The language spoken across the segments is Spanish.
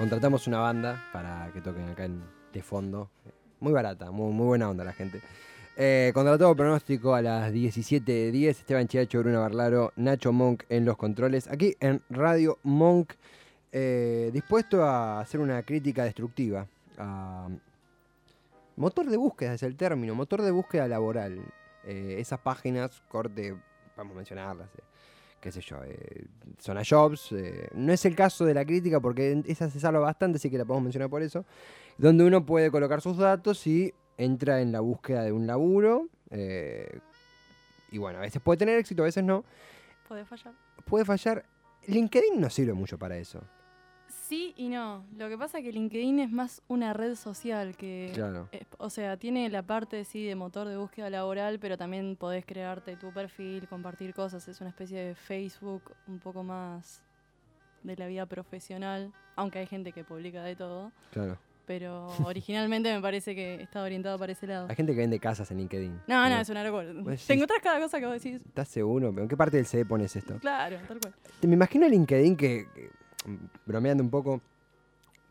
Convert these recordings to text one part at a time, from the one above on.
contratamos una banda para que toquen acá en, de fondo. Muy barata, muy, muy buena onda la gente. Eh, contratado pronóstico a las 17.10. Esteban Chiacho, Bruno Barlaro, Nacho Monk en los controles. Aquí en Radio Monk, eh, dispuesto a hacer una crítica destructiva. motor de búsqueda es el término, motor de búsqueda laboral. Eh, esas páginas, corte, vamos a mencionarlas. Qué sé yo, eh, Zona Jobs. eh, no es el caso de la crítica porque esa se salva bastante, así que la podemos mencionar por eso. Donde uno puede colocar sus datos y entra en la búsqueda de un laburo. eh, y bueno, a veces puede tener éxito, a veces no. Puede fallar. Puede fallar. LinkedIn no sirve mucho para eso. Sí y no. Lo que pasa es que LinkedIn es más una red social que... Claro. eh, o sea, tiene la parte, sí, de motor de búsqueda laboral, pero también podés crearte tu perfil, compartir cosas. Es una especie de Facebook un poco más de la vida profesional, aunque hay gente que publica de todo. Claro. Pero originalmente me parece que está orientado para ese lado. Hay gente que vende casas en LinkedIn. No, no, es una locura. Sí. Te encontrás cada cosa que vos decís. ¿Estás seguro? ¿Pero ¿En qué parte del CD pones esto? Claro, tal cual. Me imagino LinkedIn que, que, bromeando un poco,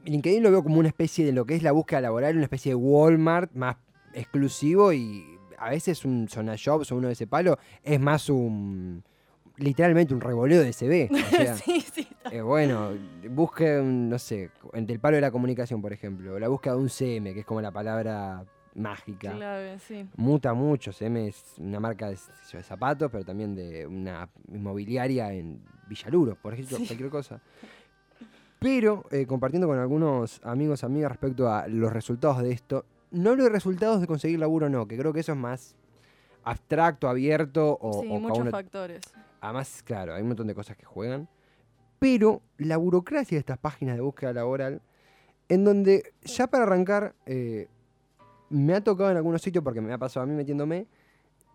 LinkedIn lo veo como una especie de lo que es la búsqueda laboral, una especie de Walmart más exclusivo y a veces un Zona Jobs o uno de ese palo es más un, literalmente un revoleo de CV. O sea, sí, sí. eh, bueno, busque, un, no sé, entre el palo de la comunicación, por ejemplo, la búsqueda de un CM, que es como la palabra mágica. Clave, sí. Muta mucho, CM es una marca de, de zapatos, pero también de una inmobiliaria en Villaluro, por ejemplo, cualquier cosa. Pero eh, compartiendo con algunos amigos, amigas respecto a los resultados de esto, no los resultados de conseguir laburo, no, que creo que eso es más abstracto, abierto o, sí, o muchos uno- factores. Además, claro, hay un montón de cosas que juegan. Pero la burocracia de estas páginas de búsqueda laboral, en donde ya para arrancar, eh, me ha tocado en algunos sitios, porque me ha pasado a mí metiéndome,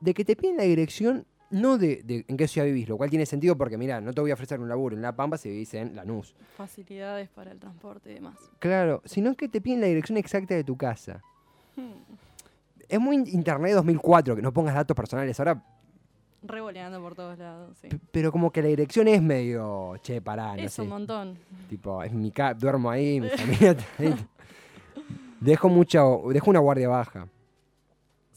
de que te piden la dirección, no de, de en qué ciudad vivís, lo cual tiene sentido porque, mira, no te voy a ofrecer un laburo en La Pampa si vivís en Lanús. Facilidades para el transporte y demás. Claro, sino que te piden la dirección exacta de tu casa. Hmm. Es muy Internet 2004 que no pongas datos personales. Ahora Revoleando por todos lados, sí. P- Pero como que la dirección es medio, che, pará, no es sé. un montón. Tipo, es mi ca duermo ahí, mi familia está ahí. Dejo mucha, dejo una guardia baja.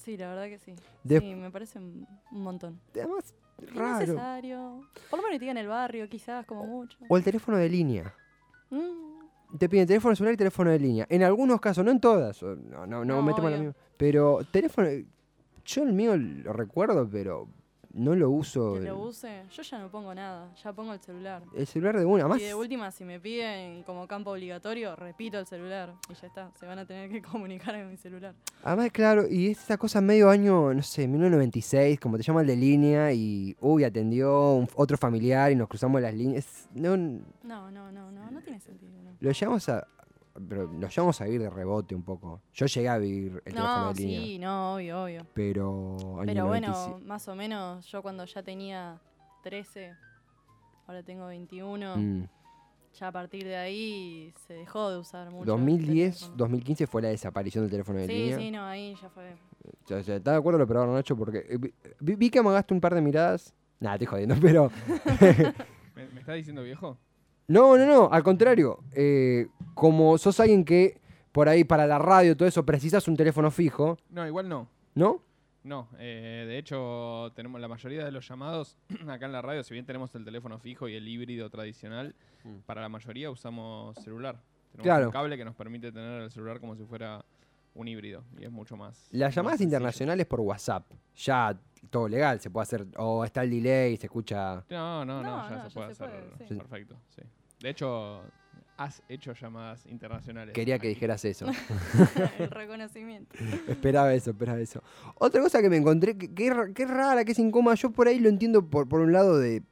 Sí, la verdad que sí. Sí, me parece un montón. Además, raro. Innecesario. Por lo menos digan el barrio, quizás, como mucho. O el teléfono de línea. Mm, Te piden teléfono celular y teléfono de línea. En algunos casos, no en todas. No, no, no, No, metemos la misma. Pero teléfono. Yo el mío lo recuerdo, pero no lo uso. que lo use. Yo ya no pongo nada, ya pongo el celular. El celular de una. Además, Y de última, si me piden como campo obligatorio, repito el celular. Y ya está, se van a tener que comunicar en mi celular. Además, claro, y es esa cosa medio año, no sé, 1996, como te llama el de línea y, uy, atendió un- otro familiar y nos cruzamos las líneas. No, No, no, no, no, no tiene sentido. no. lo llevamos a, pero lo llevamos a vivir de rebote un poco. Yo llegué a vivir el teléfono No, de línea, sí, no, obvio, obvio. pero año Pero bueno, 97. más o menos yo cuando ya tenía 13, ahora tengo 21, Mm. ya a partir de ahí se dejó de usar mucho. el 2010, teléfono. 2015 fue la desaparición del teléfono de Sí, línea. sí, no, ahí ya fue. O sea, ¿Estás de acuerdo lo probaron, Nacho? Porque eh, vi, vi- vi que amagaste un par de miradas. Nada, estoy jodiendo, pero... ¿Me, me está diciendo viejo? No, no, no, al contrario. Eh, como sos alguien que por ahí para la radio, todo eso, precisas un teléfono fijo, No, igual no. ¿no? No, eh, de hecho tenemos la mayoría de los llamados acá en la radio, si bien tenemos el teléfono fijo y el híbrido tradicional, Mm. para la mayoría usamos celular. Tenemos Claro. un cable que nos permite tener el celular como si fuera un híbrido y es mucho más. Las llamadas internacionales por WhatsApp, ya todo legal, se puede hacer, o está el delay, se escucha... No, no, no, No, ya no, se ya puede se hacer. puede, sí. Perfecto, sí. De hecho, has hecho llamadas internacionales. Quería que aquí. dijeras eso. el reconocimiento. esperaba eso, esperaba eso. Otra cosa que me encontré, que, que rara, que es incómoda, yo por ahí lo entiendo por, por un lado de,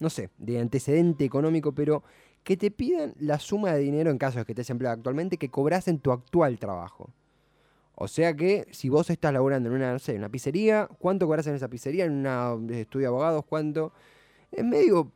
no sé, de antecedente económico, pero que te pidan la suma de dinero en caso de que estés empleado actualmente que cobras en tu actual trabajo. O sea que si vos estás laburando en una, no sé, una pizzería, ¿cuánto cobras en esa pizzería? En una eh, estudio de abogados, ¿cuánto? Es medio,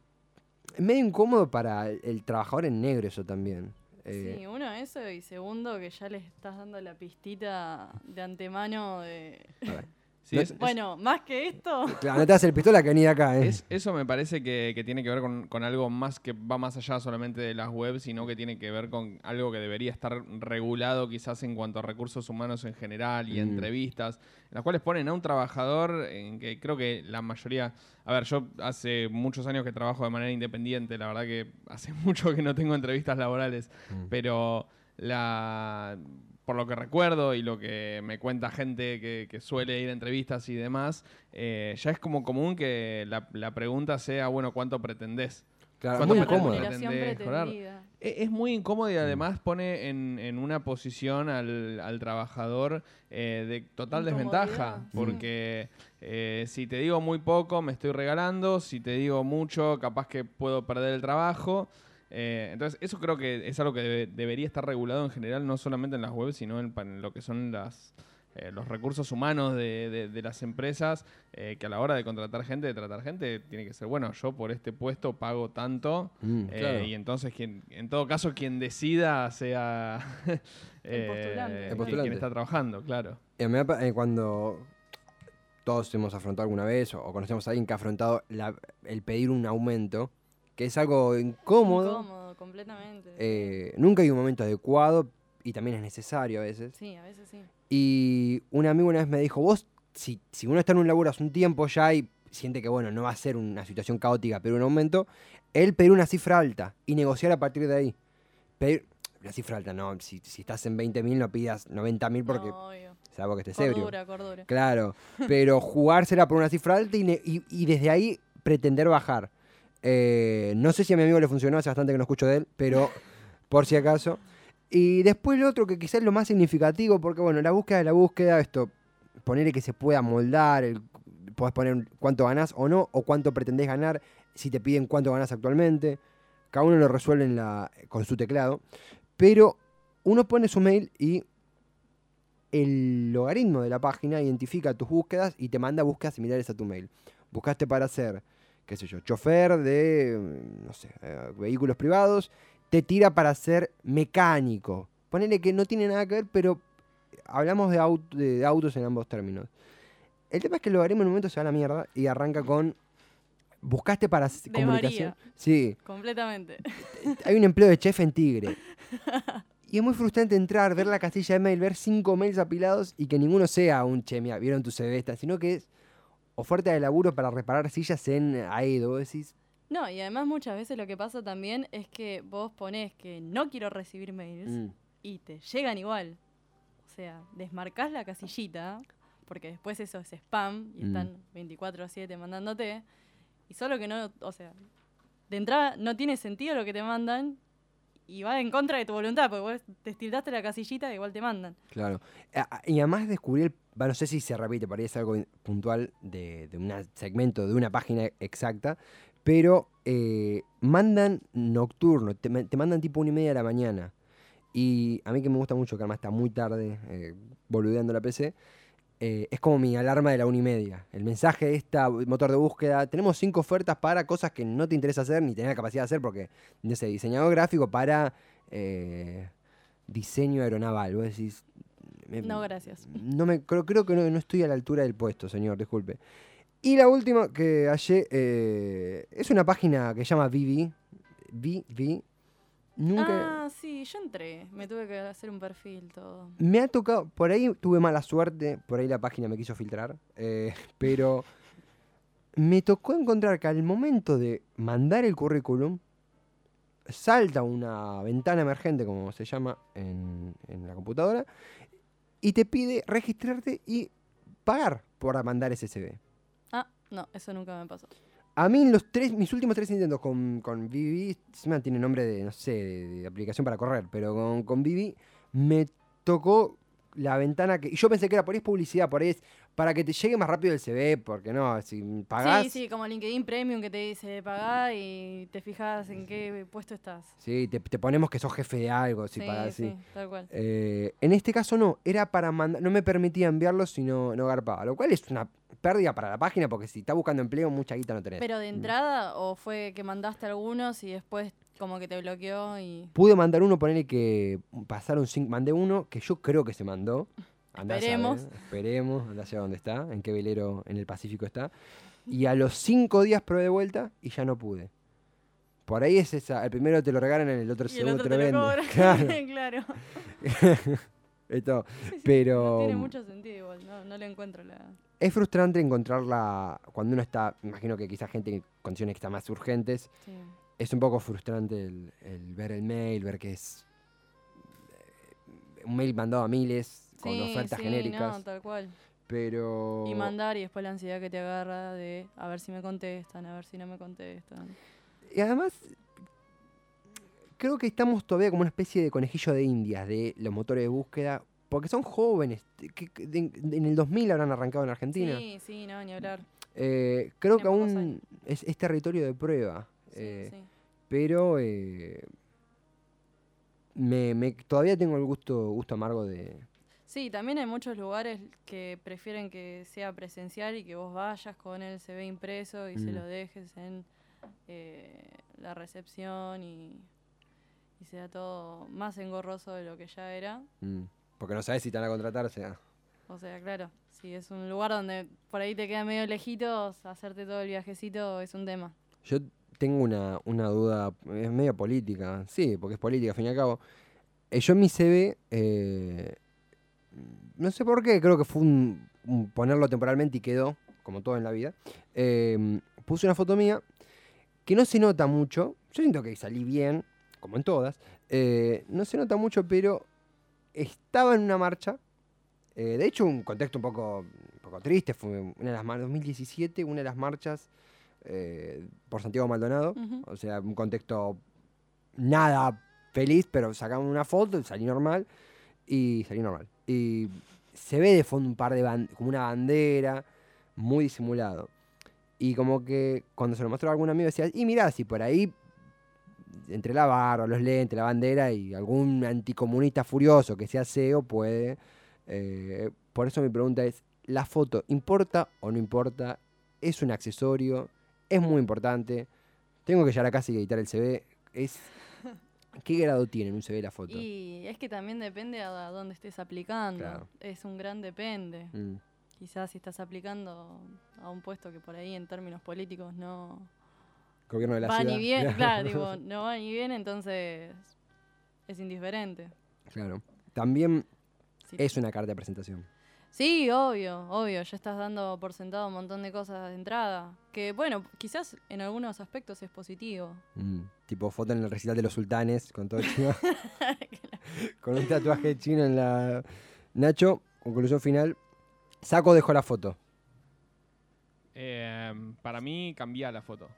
es medio incómodo para el, el trabajador en negro eso también. Eh, Sí, uno eso y segundo que ya le estás dando la pistita de antemano de... a ver. Sí, No- es- es- Bueno, más que esto. Claro, no te das el pistola que venía acá, ¿eh? Es- eso me parece que, que tiene que ver con, con algo más que va más allá solamente de las webs, sino que tiene que ver con algo que debería estar regulado quizás en cuanto a recursos humanos en general y Mm. entrevistas, en las cuales ponen a un trabajador en que creo que la mayoría... A ver, yo hace muchos años que trabajo de manera independiente, la verdad que hace mucho que no tengo entrevistas laborales, Mm. pero la por lo que recuerdo y lo que me cuenta gente que, que suele ir a entrevistas y demás, eh, ya es como común que la, la pregunta sea, bueno, ¿cuánto pretendés? Claro, ¿Cuánto muy pretendés? mejorar. E- Es muy incómodo y además pone en, en una posición al, al trabajador eh, de total desventaja. Porque eh, si te digo muy poco, me estoy regalando. Si te digo mucho, capaz que puedo perder el trabajo. Eh, entonces, eso creo que es algo que debe- debería estar regulado en general, no solamente en las webs, sino en, lo que son las, eh, los recursos humaos de, de- de las empresas, eh, que a la hora de contratar gente, de tratar gente, tiene que ser, bueno, yo por este puesto pago tanto, Mm, eh, claro. y entonces, quien, en todo caso, quien decida sea eh, postulante. quien- El postulante. quien está trabajando, claro. Y a mí eh, cuando todos hemos afrontado alguna vez o, o conocemos a alguien que ha afrontado la- el pedir un aumento, que es algo incómodo, Incómodo, completamente. sí. eh, nunca hay un momento adecuado y también es necesario a veces. Sí, a veces sí. Y un amigo una vez me dijo, vos, si, si uno está en un laburo hace un tiempo ya y siente que, bueno, no va a ser una situación caótica, pero un aumento, él pedir una cifra alta y negociar a partir de ahí. Pedir, la cifra alta, no, si, si estás en 20.000 no pidas 90.000 porque, No, obvio. salvo que estés ebrio. Cordura, cordura. Claro, pero jugársela por una cifra alta y, ne- y- y desde ahí pretender bajar. Eh, no sé si a mi amigo le funcionó, hace bastante que no escucho de él, pero por si acaso. Y después lo otro que quizás es lo más significativo, porque bueno, la búsqueda de la búsqueda, esto, ponerle que se pueda moldar, el, podés poner cuánto ganás o no, o cuánto pretendés ganar, si te piden cuánto ganás actualmente. Cada uno lo resuelve en la, con su teclado. Pero uno pone su mail y el logaritmo de la página identifica tus búsquedas y te manda búsquedas similares a tu mail. Buscaste para ser, qué sé yo, chofer de, mm, no sé, eh, vehículos privados, te tira para ser mecánico. Ponele que no tiene nada que ver, pero hablamos de, aut- de autos en ambos términos. El tema es que el logaritmo en un momento se va a la mierda y arranca con, buscaste para De comunicación. Sí, Completamente. hay un empleo de chef en Tigre. Y es muy frustrante entrar, ver la casilla de mail, ver cinco mails apilados y que ninguno sea un che, mira, vieron tu CV esta, sino que es oferta de laburo para reparar sillas en Aedo. Decís, No, y además muchas veces lo que pasa también es que vos ponés que no quiero recibir mails mm, y te llegan igual. O sea, desmarcás la casillita, porque después eso es spam y Mm. están 24/7 mandándote. Y solo que no, o sea, de entrada no tiene sentido lo que te mandan y va en contra de tu voluntad, porque vos te tildaste la casillita y igual te mandan. claro. Y además descubrí, el, no sé si se repite, es algo puntual de, de un segmento, de una página exacta, pero eh, mandan nocturno, te mandan tipo una y media de la mañana. Y a mí que me gusta mucho, que además está muy tarde, eh, boludeando la PC, eh, es como mi alarma de la una y media. El mensaje de esta motor de búsqueda, tenemos cinco ofertas para cosas que no te interesa hacer ni tener la capacidad de hacer porque, no sé, diseñador gráfico para eh, diseño aeronaval. Vos decís... me- No, gracias. no me, creo, creo que no, no estoy a la altura del puesto, señor, disculpe. Y la última que hallé eh, es una página que se llama Vivi. Vivi. Nunca. Ah, sí, yo entré. Me tuve que hacer un perfil, todo. Me ha tocado, por ahí tuve mala suerte, por ahí la página me quiso filtrar, eh, pero me tocó encontrar que al momento de mandar el currículum, salta una ventana emergente, como se llama en, en la computadora, y te pide registrarte y pagar por mandar ese. Ah, no, eso nunca me pasó. A mí en los tres, mis últimos tres intentos con, con Vivi, tiene nombre de, no sé, de, de aplicación para correr, pero con, con Vivi me tocó la ventana que... Y yo pensé que era por ahí es publicidad, por ahí es para que te llegue más rápido el CV, porque no, si pagás... Sí, sí, como LinkedIn Premium que te dice pagá y te fijas en qué puesto estás. Sí, te, te ponemos que sos jefe de algo, si sí, pagás, sí. sí, tal cual. Eh, en este caso no, era para mandar, no me permitía enviarlo si no, no garpaba, lo cual es una pérdida para la página porque si está buscando empleo mucha guita no tenés. ¿Pero de Mm. entrada o fue que mandaste algunos y después como que te bloqueó y... Pude mandar uno, ponerle que pasaron cinco, mandé uno que yo creo que se mandó Andá a Esperemos. saber, esperemos, andá a saber dónde está, en qué velero en el Pacífico está. Y a los cinco días probé de vuelta y ya no pude. Por ahí es esa, el primero te lo regalan, el otro el Y el segundo otro te te lo venden. Claro, claro. esto. Sí, sí, Pero- No tiene mucho sentido igual, no, no le encuentro la... Es frustrante encontrarla cuando uno está, imagino que quizás gente en condiciones que están más urgentes, Sí. Es un poco frustrante el, el ver el mail, ver que es eh, un mail mandado a miles con ofertas sí, genéricas, No, tal cual. pero Y mandar y después la ansiedad que te agarra de a ver si me contestan, a ver si no me contestan. y además creo que estamos todavía como una especie de conejillo de indias de los motores de búsqueda, porque son jóvenes, que- en el 2000 habrán arrancado en Argentina. Sí, sí, no, ni hablar. Eh, creo que aún es territorio de prueba. Sí, eh, sí. pero eh, me, me- todavía tengo el gusto, gusto amargo de... Sí, también hay muchos lugares que prefieren que sea presencial y que vos vayas con el CV impreso y se Mm. lo dejes en eh, la recepción y, y sea todo más engorroso de lo que ya era. mm, porque no sabes si te van a contratar, o sea... O sea, claro, si es un lugar donde por ahí te queda medio lejitos, hacerte todo el viajecito es un tema. Yo tengo una, una duda, es medio política, sí, porque es política, al fin y al cabo. Eh, yo en mi CV, eh, no sé por qué, creo que fue un, ponerlo temporalmente y quedó, como todo en la vida. eh, puse una foto mía que no se nota mucho, yo siento que salí bien, como en todas, eh, no se nota mucho, pero estaba en una marcha. de hecho, un contexto un poco, poco triste, fue una de las mar- 2017, una de las marchas eh, por Santiago Maldonado. Ujú. O sea, un contexto nada feliz, pero sacaron una foto, salí normal y salí normal. Y se ve de fondo un par de como una bandera, muy disimulado. Y como que cuando se lo mostró a algún amigo decía, y mirá, si por ahí, entre la barba, los lentes, la bandera y algún anticomunista furioso que sea CEO puede... eh, por eso mi pregunta es, ¿la foto importa o no importa? ¿Es un accesorio? ¿Es muy importante? Tengo que llegar a casa y editar el CV. Es, ¿Qué grado tiene en un CV la foto? Y es que también depende a dónde estés aplicando. Claro. Es un gran depende. Mm, Quizás si estás aplicando a un puesto que por ahí en términos políticos no Gobierno de la va ciudad. ni bien, claro, digo, no va ni bien, entonces es indiferente. Claro. También Sí. es una carta de presentación. Sí, obvio, obvio, ya estás dando por sentado un montón de cosas de entrada. Que bueno, quizás en algunos aspectos es positivo. Mm, Tipo foto en el recital de los sultanes, con todo chino. con un tatuaje chino en la... Nacho, conclusión final. Saco, dejo la foto. Eh, para mí, cambia la foto.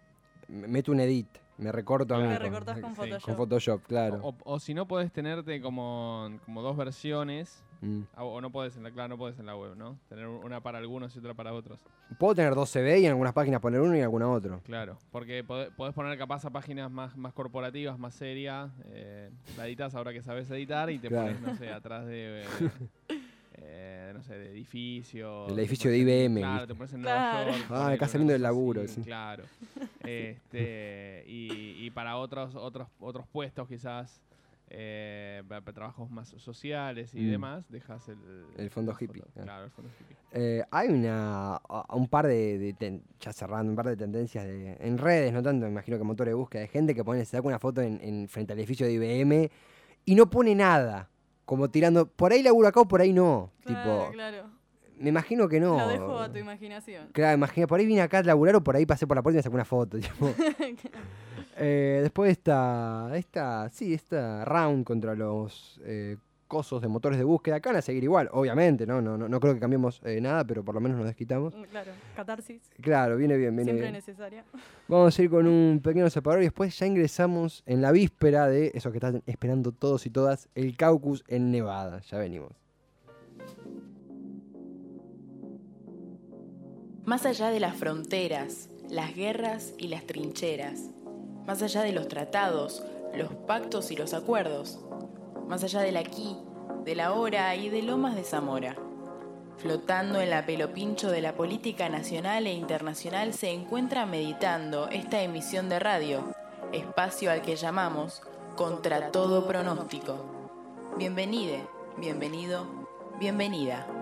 Me- Meto un edit. Me recorto a mí. Me recortás con. Photoshop. Con Photoshop, claro. O, o si no, podés tenerte como, como dos versiones. Mm. ah, O no podés en la, claro, no podés en la web, ¿no? Tener una para algunos y otra para otros. Puedo tener dos CV y en algunas páginas poner uno y en alguna otro. Claro, porque podés, podés poner capaz a páginas más, más corporativas, más serias. Eh, la editas ahora que sabes editar y te Claro. pones, no sé, atrás de. eh, eh, no sé, de edificio. Del te edificio de en- IBM, Claro, te pones en Claro. Nueva York. Ah, acá saliendo del laburo, así, sí. Claro. Este, y, y para otros, otros, otros puestos quizás. eh, para, para trabajos más sociales y Mm. demás, dejas el, El fondo hippie, foto. claro. El fondo hippie. Eh, hay una, un par de, de ten- ya cerrando, un par de tendencias de- en redes, no tanto, me imagino que motor de búsqueda, de gente que pone, se saca una foto en, en- frente al edificio de IBM y no pone nada, como tirando, por ahí laburo acá o por ahí no. Claro, tipo, claro. me imagino que no. Lo dejo a tu imaginación. Claro, imagina, por ahí vine acá a laburar o por ahí pasé por la puerta y me saqué una foto. tipo. Eh, después esta, esta, sí, esta round contra los eh, cosos de motores de búsqueda. Acá van a seguir igual, obviamente, ¿no? No, no, no creo que cambiemos eh, nada, pero por lo menos nos desquitamos. claro, catarsis, Claro, viene bien, viene siempre bien. necesaria. Vamos a ir con un pequeño separador y después ya ingresamos en la víspera de eso que están esperando todos y todas, el caucus en Nevada. Ya venimos. Más allá de las fronteras, las guerras y las trincheras. Más allá de los tratados, los pactos y los acuerdos. Más allá del aquí, de la hora y de Lomas de Zamora. Flotando en la pelopincho de la política nacional e internacional se encuentra meditando esta emisión de radio, espacio al que llamamos Contra todo pronóstico. Bienvenide, bienvenido, Bienvenida.